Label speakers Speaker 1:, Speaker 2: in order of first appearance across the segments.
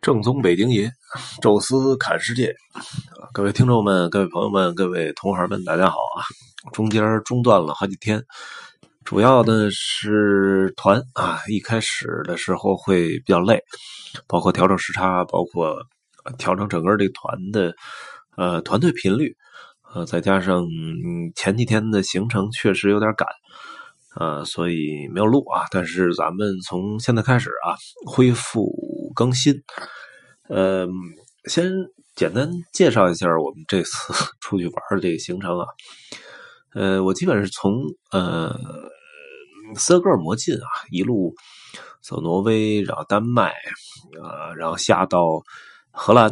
Speaker 1: 正宗北京爷，宙斯侃世界，各位听众们、各位朋友们、各位同行们，大家好啊！中间中断了好几天，主要的是团啊，一开始的时候会比较累，包括调整时差，包括调整整个这个团的呃团队频率，呃，再加上前几天的行程确实有点赶。呃，所以没有录啊，但是咱们从现在开始啊，恢复更新。呃，先简单介绍一下我们这次 出去玩的这个行程啊。呃，我基本是从呃斯德哥尔摩进啊，一路走挪威，然后丹麦啊，然后下到荷兰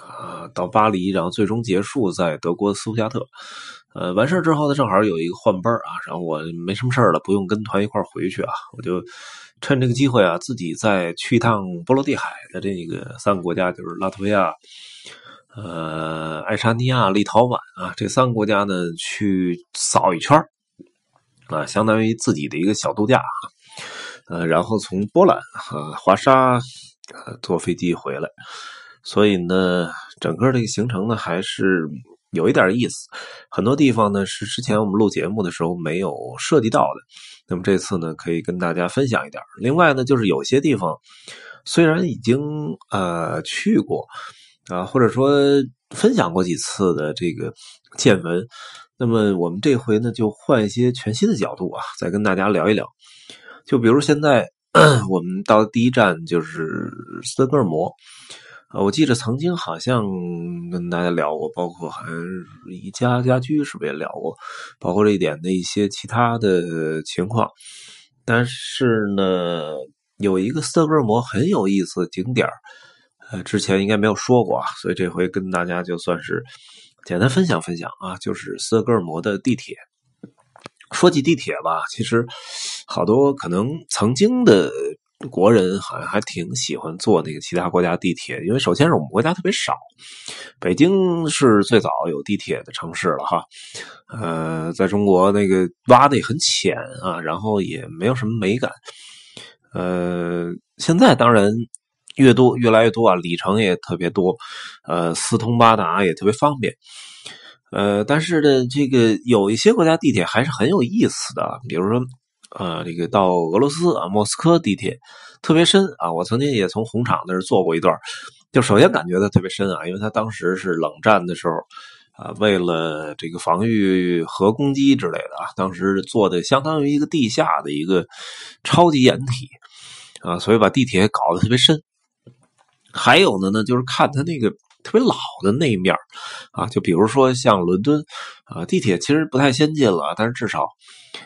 Speaker 1: 啊，到巴黎，然后最终结束在德国斯图加特。呃，完事之后呢，正好有一个换班啊，然后我没什么事了，不用跟团一块回去啊，我就趁这个机会啊，自己再去一趟波罗的海的这个三个国家，就是拉脱维亚、呃，爱沙尼亚、立陶宛啊，这三个国家呢去扫一圈啊，相当于自己的一个小度假，呃，然后从波兰啊华沙呃坐飞机回来，所以呢，整个这个行程呢还是。有一点意思，很多地方呢是之前我们录节目的时候没有涉及到的，那么这次呢可以跟大家分享一点。另外呢，就是有些地方虽然已经呃去过啊，或者说分享过几次的这个见闻，那么我们这回呢就换一些全新的角度啊，再跟大家聊一聊。就比如现在 我们到第一站就是斯德哥尔摩。我记得曾经好像跟大家聊过，包括好像宜家家居是不是也聊过，包括这一点的一些其他的情况。但是呢，有一个斯德哥尔摩很有意思的景点呃，之前应该没有说过啊，所以这回跟大家就算是简单分享分享啊，就是斯德哥尔摩的地铁。说起地铁吧，其实好多可能曾经的。国人好像还挺喜欢坐那个其他国家地铁，因为首先是我们国家特别少，北京是最早有地铁的城市了哈。呃，在中国那个挖的也很浅啊，然后也没有什么美感。呃，现在当然越多越来越多啊，里程也特别多，呃，四通八达也特别方便。呃，但是呢，这个有一些国家地铁还是很有意思的，比如说。呃，这个到俄罗斯啊，莫斯科地铁特别深啊。我曾经也从红场那儿坐过一段，就首先感觉它特别深啊，因为它当时是冷战的时候啊，为了这个防御核攻击之类的啊，当时做的相当于一个地下的一个超级掩体啊，所以把地铁搞得特别深。还有的呢，就是看它那个特别老的那一面啊，就比如说像伦敦啊，地铁其实不太先进了，但是至少。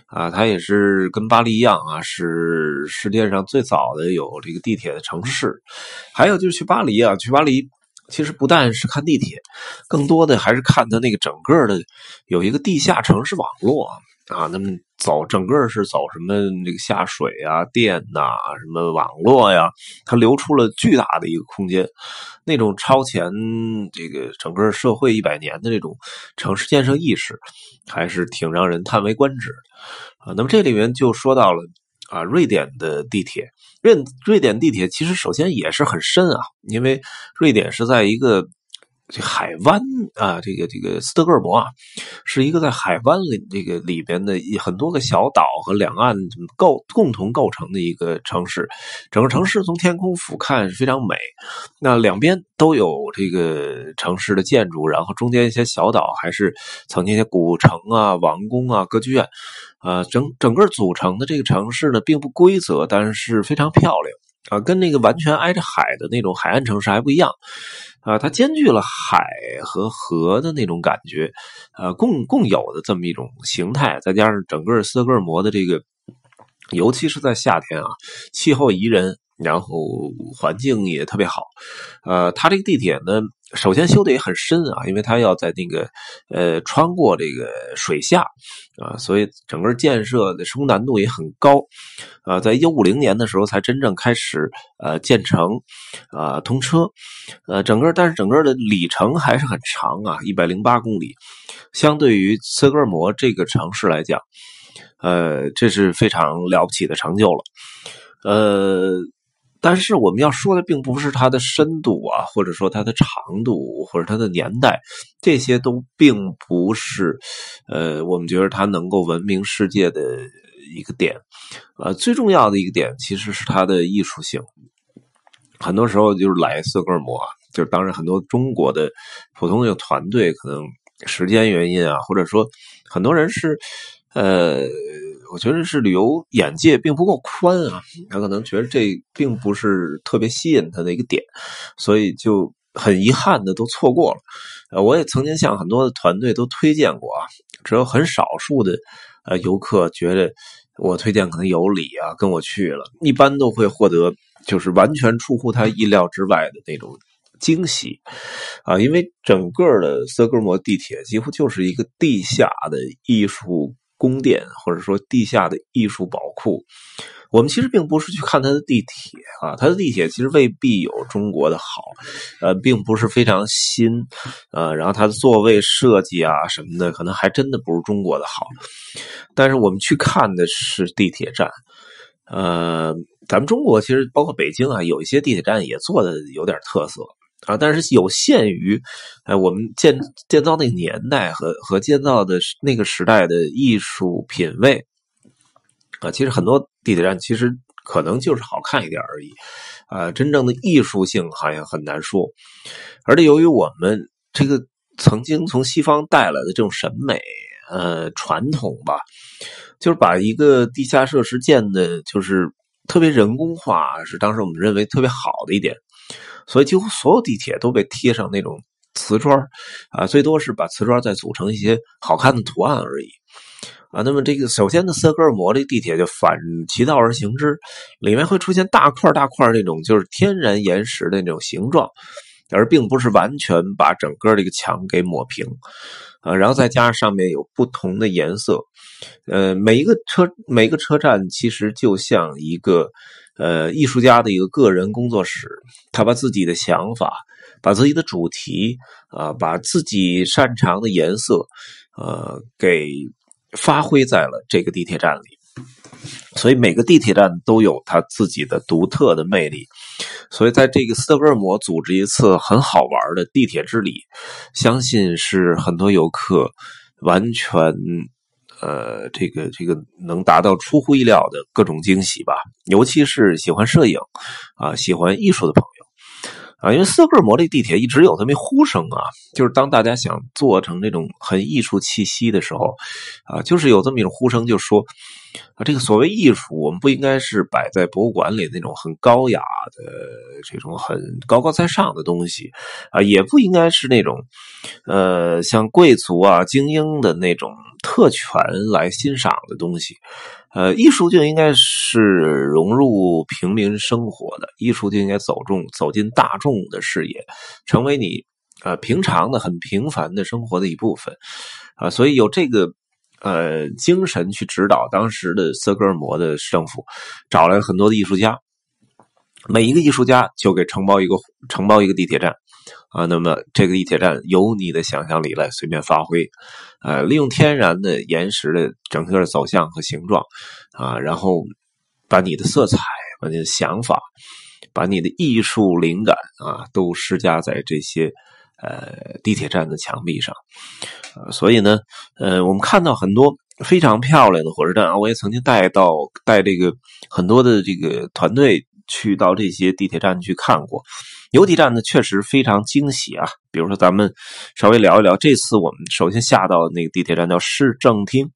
Speaker 1: 啊，它也是跟巴黎一样啊，是世界上最早的有这个地铁的城市。还有就是去巴黎啊，去巴黎其实不但是看地铁，更多的还是看它那个整个的有一个地下城市网络。啊那么走整个是走什么这个下水啊、电呐、什么网络呀，它流出了巨大的一个空间，那种超前这个整个社会一百年的这种城市建设意识，还是挺让人叹为观止啊。那么这里面就说到了啊，瑞典的地铁，瑞瑞典地铁其实首先也是很深啊，因为瑞典是在一个。这海湾啊，这个这个斯德哥尔摩啊，是一个在海湾里这个里边的很多个小岛和两岸构共同构成的一个城市。整个城市从天空俯瞰是非常美，那两边都有这个城市的建筑，然后中间一些小岛还是曾经一些古城啊、王宫啊、歌剧院啊，整整个组成的这个城市呢，并不规则，但是非常漂亮。啊，跟那个完全挨着海的那种海岸城市还不一样，啊，它兼具了海和河的那种感觉，呃，共共有的这么一种形态，再加上整个斯德哥尔摩的这个，尤其是在夏天啊，气候宜人。然后环境也特别好，呃，它这个地铁呢，首先修的也很深啊，因为它要在那个呃穿过这个水下啊，所以整个建设的施工难度也很高，啊，在一九五零年的时候才真正开始呃建成啊通车，呃，整个但是整个的里程还是很长啊，一百零八公里，相对于斯德哥尔摩这个城市来讲，呃，这是非常了不起的成就了，呃。但是我们要说的并不是它的深度啊，或者说它的长度，或者它的年代，这些都并不是呃，我们觉得它能够闻名世界的一个点。呃，最重要的一个点其实是它的艺术性。很多时候就是来斯格尔摩，就是当然很多中国的普通的团队可能时间原因啊，或者说很多人是呃。我觉得是旅游眼界并不够宽啊，他可能觉得这并不是特别吸引他的一个点，所以就很遗憾的都错过了。呃，我也曾经向很多的团队都推荐过啊，只有很少数的呃游客觉得我推荐可能有理啊，跟我去了，一般都会获得就是完全出乎他意料之外的那种惊喜啊，因为整个的斯德哥尔摩地铁几乎就是一个地下的艺术。宫殿或者说地下的艺术宝库，我们其实并不是去看它的地铁啊，它的地铁其实未必有中国的好，呃，并不是非常新，呃，然后它的座位设计啊什么的，可能还真的不如中国的好。但是我们去看的是地铁站，呃，咱们中国其实包括北京啊，有一些地铁站也做的有点特色。啊，但是有限于，哎，我们建建造那个年代和和建造的那个时代的艺术品味，啊，其实很多地铁站其实可能就是好看一点而已，啊，真正的艺术性好像很难说。而且由于我们这个曾经从西方带来的这种审美，呃，传统吧，就是把一个地下设施建的，就是特别人工化，是当时我们认为特别好的一点。所以几乎所有地铁都被贴上那种瓷砖啊，最多是把瓷砖再组成一些好看的图案而已，啊，那么这个首先呢，斯德哥尔摩这地铁就反其道而行之，里面会出现大块大块那种就是天然岩石的那种形状，而并不是完全把整个这个墙给抹平，啊，然后再加上上面有不同的颜色，呃，每一个车每一个车站其实就像一个。呃，艺术家的一个个人工作室，他把自己的想法、把自己的主题啊，把自己擅长的颜色，呃，给发挥在了这个地铁站里。所以每个地铁站都有他自己的独特的魅力。所以在这个斯德哥尔摩组织一次很好玩的地铁之旅，相信是很多游客完全。呃，这个这个能达到出乎意料的各种惊喜吧，尤其是喜欢摄影啊、喜欢艺术的朋友啊，因为斯德哥尔摩这地铁一直有这么一呼声啊，就是当大家想做成这种很艺术气息的时候啊，就是有这么一种呼声，就说啊，这个所谓艺术，我们不应该是摆在博物馆里那种很高雅的这种很高高在上的东西啊，也不应该是那种呃像贵族啊、精英的那种。特权来欣赏的东西，呃，艺术就应该是融入平民生活的，艺术就应该走中走进大众的视野，成为你呃平常的很平凡的生活的一部分啊，所以有这个呃精神去指导当时的斯德哥尔摩的政府，找来很多的艺术家，每一个艺术家就给承包一个承包一个地铁站。啊，那么这个地铁站由你的想象力来随便发挥，呃，利用天然的岩石的整个走向和形状，啊，然后把你的色彩、把你的想法、把你的艺术灵感啊，都施加在这些呃地铁站的墙壁上，呃，所以呢，呃，我们看到很多非常漂亮的火车站啊，我也曾经带到带这个很多的这个团队去到这些地铁站去看过。游地站呢，确实非常惊喜啊！比如说，咱们稍微聊一聊，这次我们首先下到那个地铁站叫市政厅，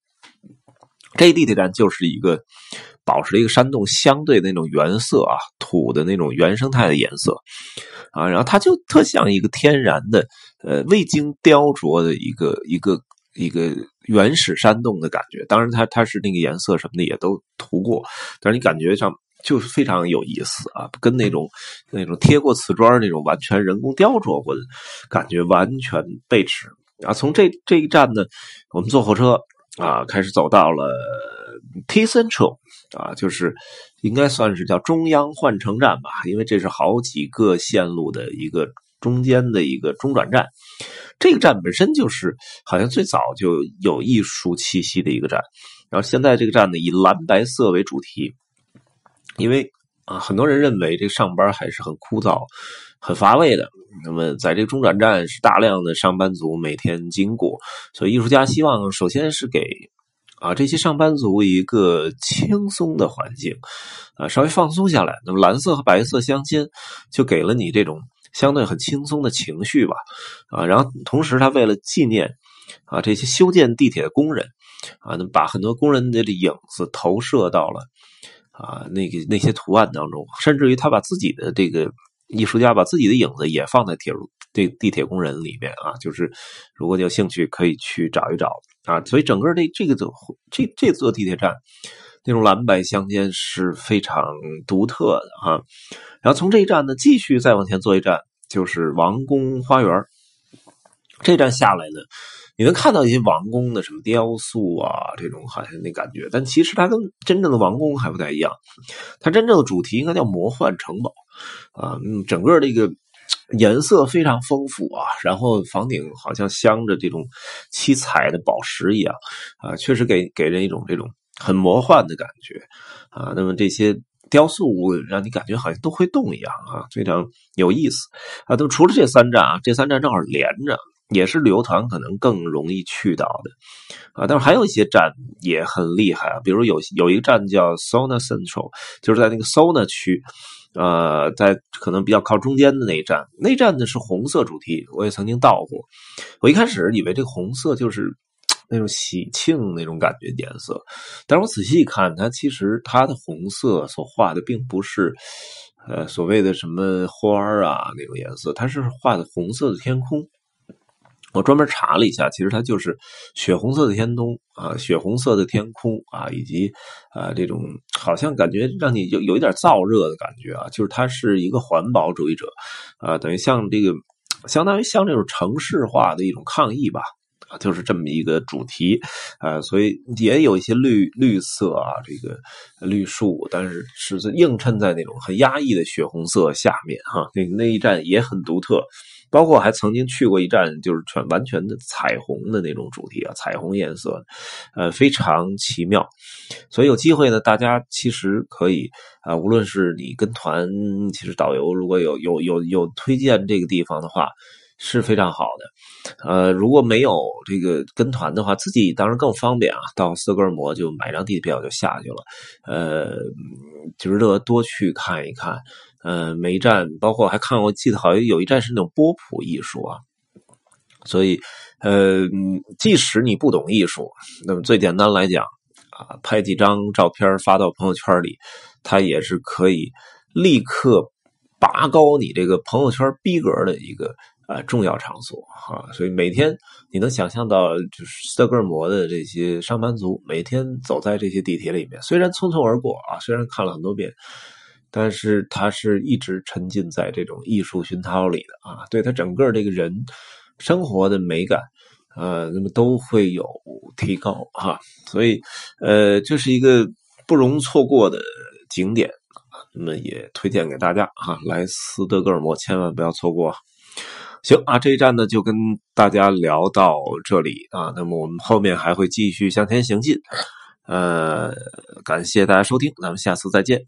Speaker 1: 这地铁站就是一个保持了一个山洞相对的那种原色啊，土的那种原生态的颜色啊，然后它就特像一个天然的呃未经雕琢的一个一个一个原始山洞的感觉。当然，它它是那个颜色什么的也都涂过，但是你感觉上。就是非常有意思啊，跟那种那种贴过瓷砖那种完全人工雕琢过的感觉完全背驰啊！从这这一站呢，我们坐火车啊，开始走到了 T Central 啊，就是应该算是叫中央换乘站吧，因为这是好几个线路的一个中间的一个中转站。这个站本身就是好像最早就有艺术气息的一个站，然后现在这个站呢以蓝白色为主题。因为啊，很多人认为这上班还是很枯燥、很乏味的。那么，在这中转站是大量的上班族每天经过，所以艺术家希望首先是给啊这些上班族一个轻松的环境，啊稍微放松下来。那么蓝色和白色相间，就给了你这种相对很轻松的情绪吧。啊，然后同时他为了纪念啊这些修建地铁的工人，啊，那把很多工人的影子投射到了啊那个那些图案当中，甚至于他把自己的这个。艺术家把自己的影子也放在铁路这地铁工人里面啊，就是如果你有兴趣可以去找一找啊。所以整个这这个座这这座地铁站那种蓝白相间是非常独特的哈。然后从这一站呢继续再往前坐一站就是王宫花园，这站下来呢你能看到一些王宫的什么雕塑啊这种好像那感觉，但其实它跟真正的王宫还不太一样，它真正的主题应该叫魔幻城堡。啊，嗯，整个这个颜色非常丰富啊，然后房顶好像镶着这种七彩的宝石一样啊，确实给给人一种这种很魔幻的感觉啊。那么这些雕塑让你感觉好像都会动一样啊，非常有意思啊。都除了这三站啊，这三站正好连着，也是旅游团可能更容易去到的啊。但是还有一些站也很厉害啊，比如有有一个站叫 Sona Central，就是在那个 Sona 区。呃，在可能比较靠中间的那一站，那站呢是红色主题，我也曾经到过。我一开始以为这个红色就是 那种喜庆那种感觉颜色，但是我仔细一看，它其实它的红色所画的并不是呃所谓的什么花啊那种颜色，它是画的红色的天空。我专门查了一下，其实它就是血红色的天空啊，血红色的天空啊，以及啊这种好像感觉让你有有一点燥热的感觉啊，就是它是一个环保主义者啊，等于像这个相当于像这种城市化的一种抗议吧啊，就是这么一个主题啊，所以也有一些绿绿色啊，这个绿树，但是是映衬在那种很压抑的血红色下面哈，那那一站也很独特。包括还曾经去过一站，就是全完全的彩虹的那种主题啊，彩虹颜色，呃，非常奇妙。所以有机会呢，大家其实可以啊，无论是你跟团，其实导游如果有有有有推荐这个地方的话，是非常好的。呃，如果没有这个跟团的话，自己当然更方便啊，到斯德哥尔摩就买张地铁票就下去了。呃，值得多去看一看。呃，每一站，包括还看过，记得好像有一站是那种波普艺术啊，所以，呃，即使你不懂艺术，那么最简单来讲啊，拍几张照片发到朋友圈里，它也是可以立刻拔高你这个朋友圈逼格的一个啊重要场所哈。所以每天你能想象到，就是斯德哥尔摩的这些上班族每天走在这些地铁里面，虽然匆匆而过啊，虽然看了很多遍。但是他是一直沉浸在这种艺术熏陶里的啊，对他整个这个人生活的美感，呃，那么都会有提高哈，所以呃，这是一个不容错过的景点那么也推荐给大家哈，来斯德哥尔摩千万不要错过。行啊，这一站呢就跟大家聊到这里啊，那么我们后面还会继续向前行进，呃，感谢大家收听，咱们下次再见。